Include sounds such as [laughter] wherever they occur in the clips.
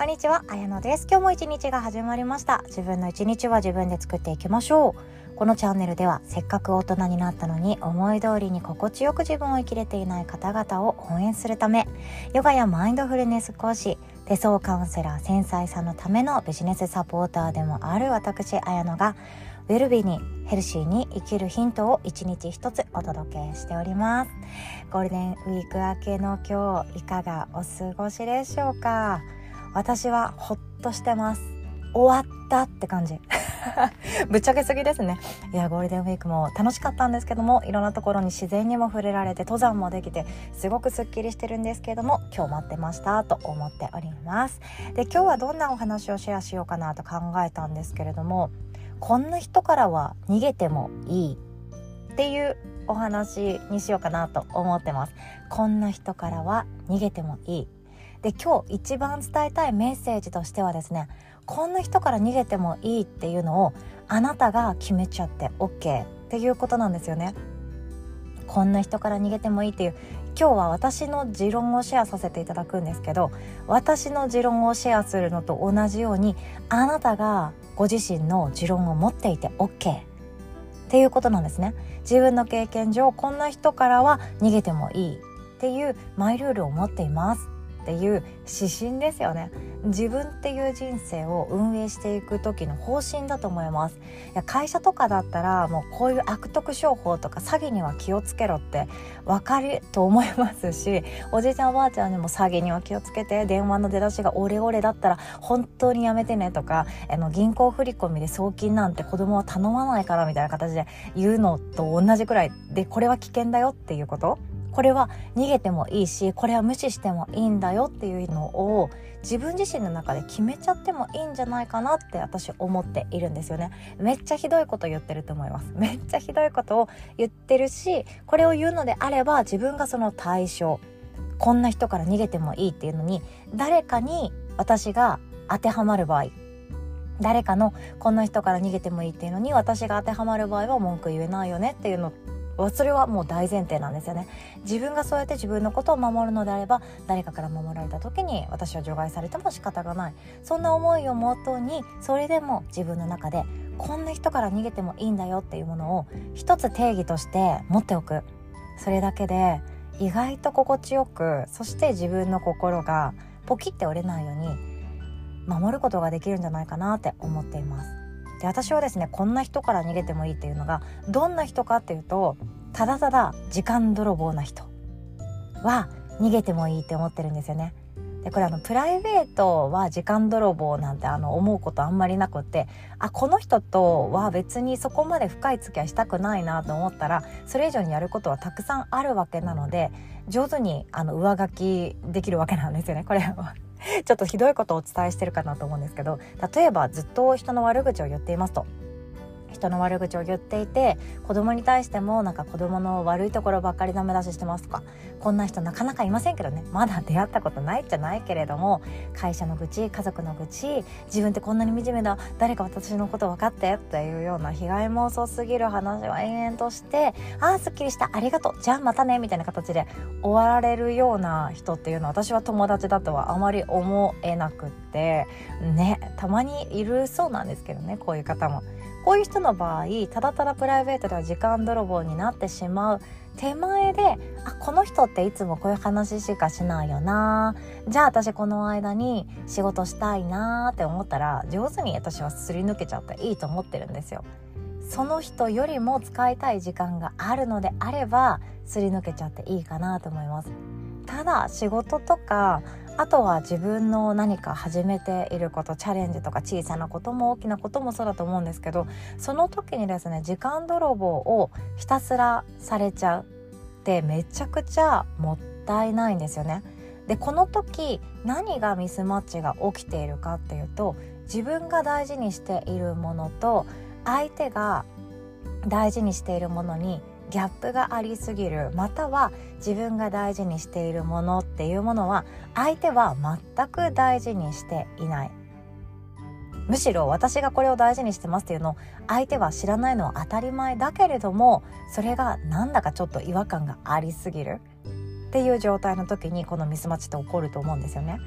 こんにちは、あやのです。今日も一日が始まりました。自分の一日は自分で作っていきましょう。このチャンネルでは、せっかく大人になったのに、思い通りに心地よく自分を生きれていない方々を応援するため、ヨガやマインドフルネス講師、手相カウンセラー、繊細さんのためのビジネスサポーターでもある私、あやのが、ウェルビーにヘルシーに生きるヒントを一日一つお届けしておりますゴールデンウィーク明けの今日いかがお過ごしでしょうか？私はほっとしてます。終わったって感じ。[laughs] ぶっちゃけすぎですね。いやゴールデンウィークも楽しかったんですけどもいろんなところに自然にも触れられて登山もできてすごくすっきりしてるんですけれども今日待ってましたと思っております。で今日はどんなお話をシェアしようかなと考えたんですけれどもこんな人からは逃げてもいいっていうお話にしようかなと思ってます。こんな人からは逃げてもいい。で今日一番伝えたいメッセージとしてはですねこんな人から逃げてもいいっていうのをあなたが決めちゃって OK っていうことなんですよね。こんな人から逃げてもいいっていう今日は私の持論をシェアさせていただくんですけど私の持論をシェアするのと同じようにあなたがご自身の持論を持っていて OK っていうことなんですね。自分の経験上こんな人からは逃げてもいいっていうマイルールを持っています。っていう指針ですよね。自分っていう人生を運営していく時の方針だと思います。いや会社とかだったらもうこういう悪徳商法とか詐欺には気をつけろって分かると思いますしおじいちゃんおばあちゃんにも詐欺には気をつけて電話の出だしがオレオレだったら本当にやめてねとかあの銀行振込で送金なんて子供は頼まないからみたいな形で言うのと同じくらい。でこれは危険だよっていうこと。これは逃げてもいいしこれは無視してもいいんだよっていうのを自分自身の中で決めちゃってもいいんじゃないかなって私思っているんですよね。めっちゃひどいこと言ってると思います。めっちゃひどいことを言ってるしこれを言うのであれば自分がその対象こんな人から逃げてもいいっていうのに誰かに私が当てはまる場合誰かのこんな人から逃げてもいいっていうのに私が当てはまる場合は文句言えないよねっていうのそれはもう大前提なんですよね。自分がそうやって自分のことを守るのであれば誰かから守られた時に私は除外されても仕方がない。そんな思いをもとにそれでも自分の中でこんな人から逃げてもいいんだよっていうものを一つ定義として持っておく。それだけで意外と心地よくそして自分の心がポキって折れないように守ることができるんじゃないかなって思っています。で私はですねこんな人から逃げてもいいっていうのがどんな人かっていうとただただ時間泥棒な人は逃げてもいいって思ってるんですよね。でこれあのプライベートは時間泥棒なんてあの思うことあんまりなくってあこの人とは別にそこまで深い付き合いしたくないなと思ったらそれ以上にやることはたくさんあるわけなので上手にあの上書きできるわけなんですよねこれは。ちょっとひどいことをお伝えしてるかなと思うんですけど例えばずっと人の悪口を言っていますと。人の悪口を言っていて子供に対してもなんか子供の悪いところばっかりダメ出ししてますとか？こんな人なかなかいませんけどねまだ出会ったことないじゃないけれども会社の愚痴家族の愚痴自分ってこんなに惨めだ誰か私のこと分かってっていうような被害妄想すぎる話を延々としてああすっきりしたありがとうじゃあまたねみたいな形で終わられるような人っていうのは私は友達だとはあまり思えなくってねたまにいるそうなんですけどねこういう方も。こういう人の場合ただただプライベートでは時間泥棒になってしまう手前であこの人っていつもこういう話しかしないよなじゃあ私この間に仕事したいなって思ったら上手に私はすり抜けちゃっていいと思ってるんですよ。その人よりも使いたい時間があるのであればすり抜けちゃっていいかなと思います。ただ仕事とかあとは自分の何か始めていることチャレンジとか小さなことも大きなこともそうだと思うんですけどその時にですね時間泥棒をひたすらされちゃうってめちゃくちゃもったいないんですよね。でこの時何がミスマッチが起きているかっていうと自分が大事にしているものと相手が大事にしているものにギャップがありすぎるまたは自分が大事にしているものっていうものは相手は全く大事にしていないむしろ私がこれを大事にしてますっていうのを相手は知らないのは当たり前だけれどもそれがなんだかちょっと違和感がありすぎるっていう状態の時にこのミスマッチって起こると思うんですよね。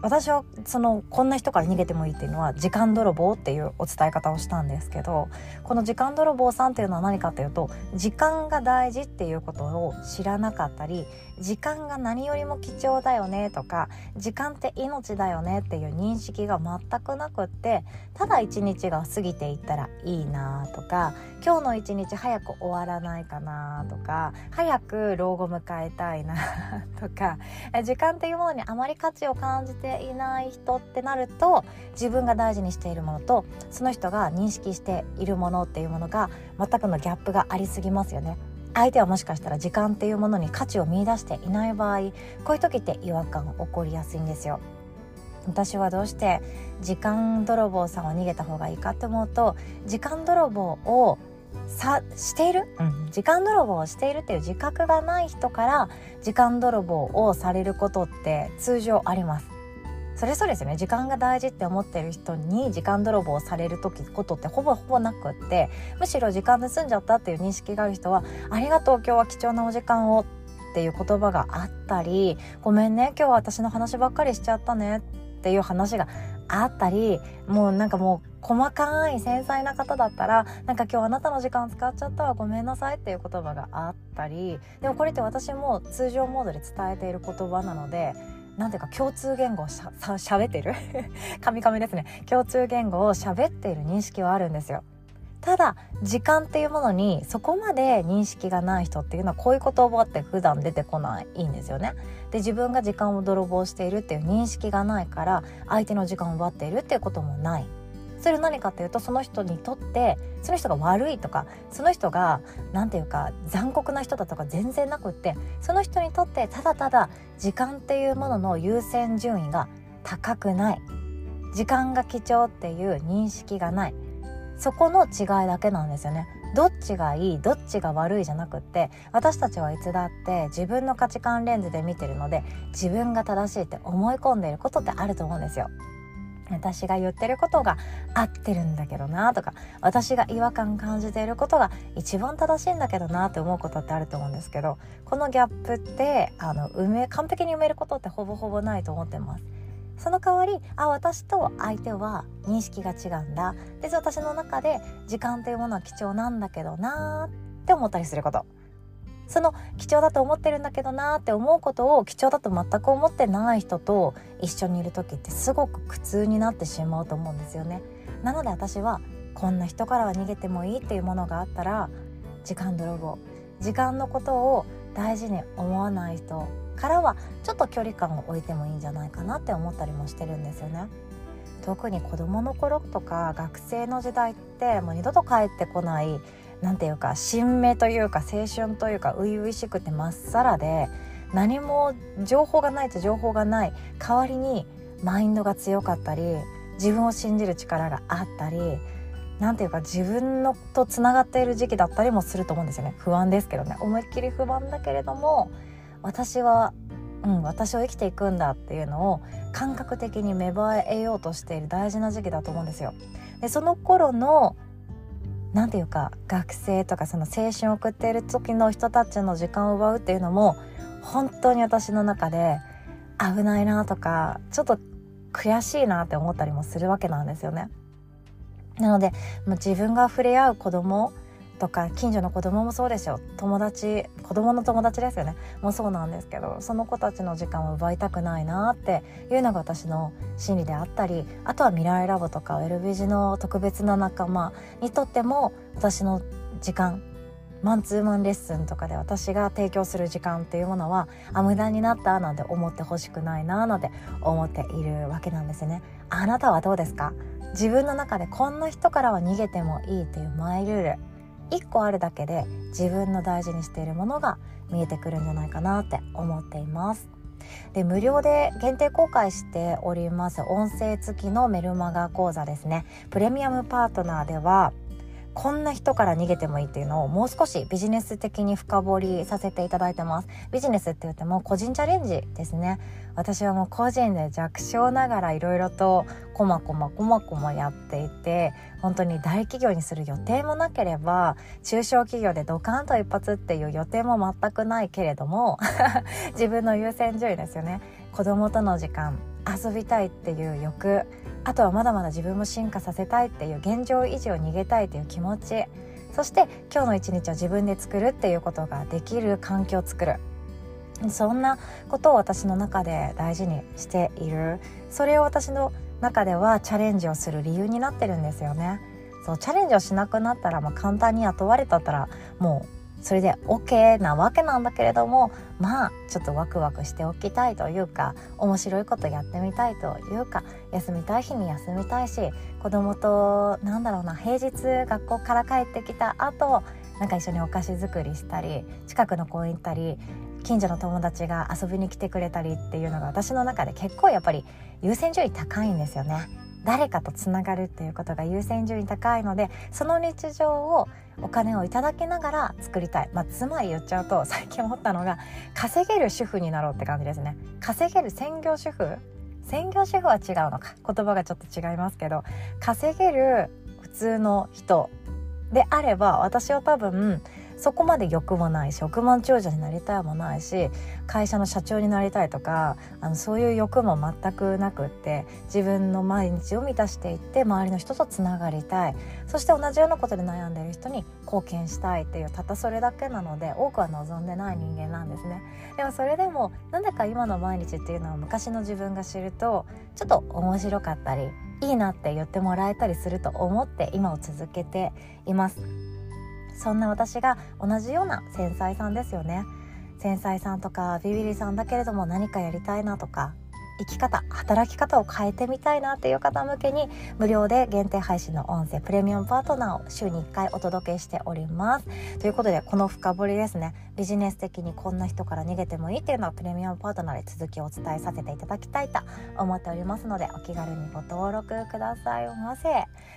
私はそのこんな人から逃げてもいいっていうのは時間泥棒っていうお伝え方をしたんですけどこの時間泥棒さんっていうのは何かというと時間が大事っていうことを知らなかったり時間が何よりも貴重だよねとか時間って命だよねっていう認識が全くなくってただ一日が過ぎていったらいいなとか今日の一日早く終わらないかなとか早く老後迎えたいなとか時間っていうものにあまり価値を感じてていない人ってなると自分が大事にしているものとその人が認識しているものっていうものが全くのギャップがありすぎますよね。相手はもしかしたら時間っていうものに価値を見いだしていない場合こういう時って違和感起こりやすいんですよ。私はどうして時間泥棒さんを逃げた方がいいかって思うと時間泥棒をさしている、うん、時間泥棒をしているっていう自覚がない人から時間泥棒をされることって通常あります。それそうですよね。時間が大事って思ってる人に時間泥棒される時ことってほぼほぼなくってむしろ時間盗んじゃったっていう認識がある人は「ありがとう今日は貴重なお時間を」っていう言葉があったり「ごめんね今日は私の話ばっかりしちゃったね」っていう話があったりもうなんかもう細かい繊細な方だったらなんか今日あなたの時間使っちゃったわごめんなさいっていう言葉があったりでもこれって私も通常モードで伝えている言葉なのでなんていうか共通言語をしゃしゃべってる？カミカミですね。共通言語を喋っている認識はあるんですよ。ただ時間っていうものにそこまで認識がない人っていうのはこういう言葉って普段出てこないんですよね。で自分が時間を泥棒しているっていう認識がないから相手の時間を奪っているっていうこともない。それは何かっていうとその人にとってその人が悪いとかその人が何て言うか残酷な人だとか全然なくってその人にとってただただ時間っていうものの優先順位が高くない。時間が貴重っていう認識がない。そこの違いだけなんですよね。どっちがいいどっちが悪いじゃなくって私たちはいつだって自分の価値観レンズで見てるので自分が正しいって思い込んでいることってあると思うんですよ。私が言ってることが合ってるんだけどなとか私が違和感感じていることが一番正しいんだけどなって思うことってあると思うんですけどこのギャップってあの埋め完璧に埋めることってほぼほぼないと思ってます。その代わりあ私と相手は認識が違うんだで私の中で時間というものは貴重なんだけどなって思ったりすることその貴重だと思ってるんだけどなって思うことを貴重だと全く思ってない人と一緒にいる時ってすごく苦痛になってしまうと思うんですよね。なので私はこんな人からは逃げてもいいっていうものがあったら時間泥棒時間のことを大事に思わない人からはちょっと距離感を置いてもいいんじゃないかなって思ったりもしてるんですよね。特に子供の頃とか学生の時代ってもう二度と帰ってこない何ていうか新芽というか青春というか初々しくてまっさらで何も情報がないと情報がない代わりにマインドが強かったり自分を信じる力があったり何ていうか自分のとつながっている時期だったりもすると思うんですよね不安ですけどね思いっきり不安だけれども私はうん、私を生きていくんだっていうのを感覚的に芽生えようとしている大事な時期だと思うんですよ。でその頃の何て言うか学生とかその青春を送っている時の人たちの時間を奪うっていうのも本当に私の中で危ないなとかちょっと悔しいなって思ったりもするわけなんですよね。なので自分が触れ合う子供とか近所の子供もそうですよ友達子供の友達ですよね。もうそうなんですけどその子たちの時間を奪いたくないなっていうのが私の心理であったりあとは未来ラボとかウェルビジの特別な仲間にとっても私の時間マンツーマンレッスンとかで私が提供する時間っていうものはあ無駄になったなんて思ってほしくないななんて思っているわけなんですね。あなたはどうですか？自分の中でこんな人からは逃げてもいいというマイルール。1個あるだけで自分の大事にしているものが見えてくるんじゃないかなって思っています。で無料で限定公開しております音声付きのメルマガ講座ですね。プレミアムパートナーではこんな人から逃げてもいいっていうのをもう少しビジネス的に深掘りさせていただいてます。ビジネスって言っても個人チャレンジですね。私はもう個人で弱小ながらいろいろとこまこまこまこまやっていて本当に大企業にする予定もなければ中小企業でドカンと一発っていう予定も全くないけれども [laughs] 自分の優先順位ですよね。子供との時間遊びたいっていう欲あとはまだまだ自分も進化させたいっていう現状維持を逃げたいという気持ちそして今日の一日を自分で作るっていうことができる環境を作る。そんなことを私の中で大事にしている。それを私の中ではチャレンジをする理由になってるんですよね。そうチャレンジをしなくなったら、まあ、簡単に雇われたったらもうそれで OK なわけなんだけれどもまあちょっとワクワクしておきたいというか面白いことやってみたいというか休みたい日に休みたいし子供となんだろうな平日学校から帰ってきた後なんか一緒にお菓子作りしたり近くの公園行ったり近所の友達が遊びに来てくれたりっていうのが私の中で結構やっぱり優先順位高いんですよね。誰かとつながるっていうことが優先順位高いのでその日常をお金をいただきながら作りたい、まあ、つまり言っちゃうと [laughs] 最近思ったのが稼げる主婦になろうって感じですね。稼げる専業主婦？専業主婦は違うのか。言葉がちょっと違いますけど稼げる普通の人であれば私は多分そこまで欲もないし億万長者になりたいもないし会社の社長になりたいとかあのそういう欲も全くなくって自分の毎日を満たしていって周りの人とつながりたい。そして同じようなことで悩んでいる人に貢献したいっていうたったそれだけなので多くは望んでない人間なんですね。でもそれでもなんだか今の毎日っていうのは昔の自分が知るとちょっと面白かったりいいなって言ってもらえたりすると思って今を続けています。そんな私が同じような繊細さんですよね。繊細さんとかビビリさんだけれども何かやりたいなとか生き方働き方を変えてみたいなっていう方向けに無料で限定配信の音声プレミアムパートナーを週に1回お届けしております。ということでこの深掘りですね。ビジネス的にこんな人から逃げてもいいっていうのはプレミアムパートナーで続きをお伝えさせていただきたいと思っておりますのでお気軽にご登録くださいませ。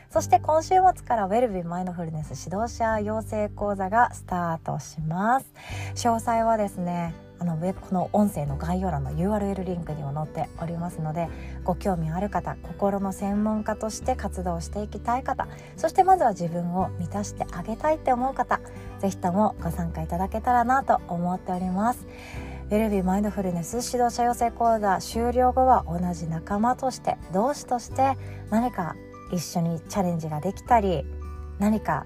そして今週末からウェルビーマインドフルネス指導者養成講座がスタートします。詳細はですねあのウェブこの音声の概要欄の URL リンクにも載っておりますのでご興味ある方心の専門家として活動していきたい方そしてまずは自分を満たしてあげたいって思う方是非ともご参加いただけたらなと思っております。ウェルビーマインドフルネス指導者養成講座終了後は同じ仲間として同志として何か一緒にチャレンジができたり何か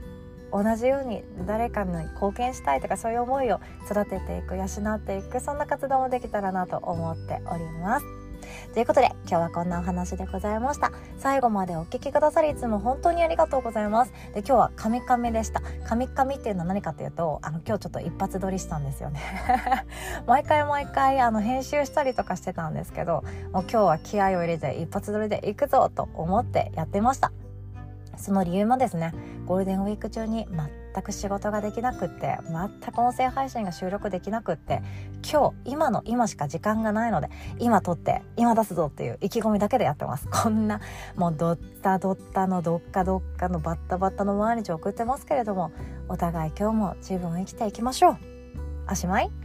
同じように誰かに貢献したいとかそういう思いを育てていく養っていくそんな活動もできたらなと思っております。ということで今日はこんなお話でございました。最後までお聴きくださりいつも本当にありがとうございます。で今日はカミカミでした。カミカミっていうのは何かというとあの今日ちょっと一発撮りしたんですよね。[laughs] 毎回毎回あの編集したりとかしてたんですけどもう今日は気合を入れて一発撮りで行くぞと思ってやってました。その理由もですねゴールデンウィーク中に全く仕事ができなくって全く音声配信が収録できなくって今日今の今しか時間がないので今撮って今出すぞっていう意気込みだけでやってます。こんなもうドッタドッタのどっかどっかのバッタバッタの毎日を送ってますけれどもお互い今日も自分生きていきましょう。おしまい。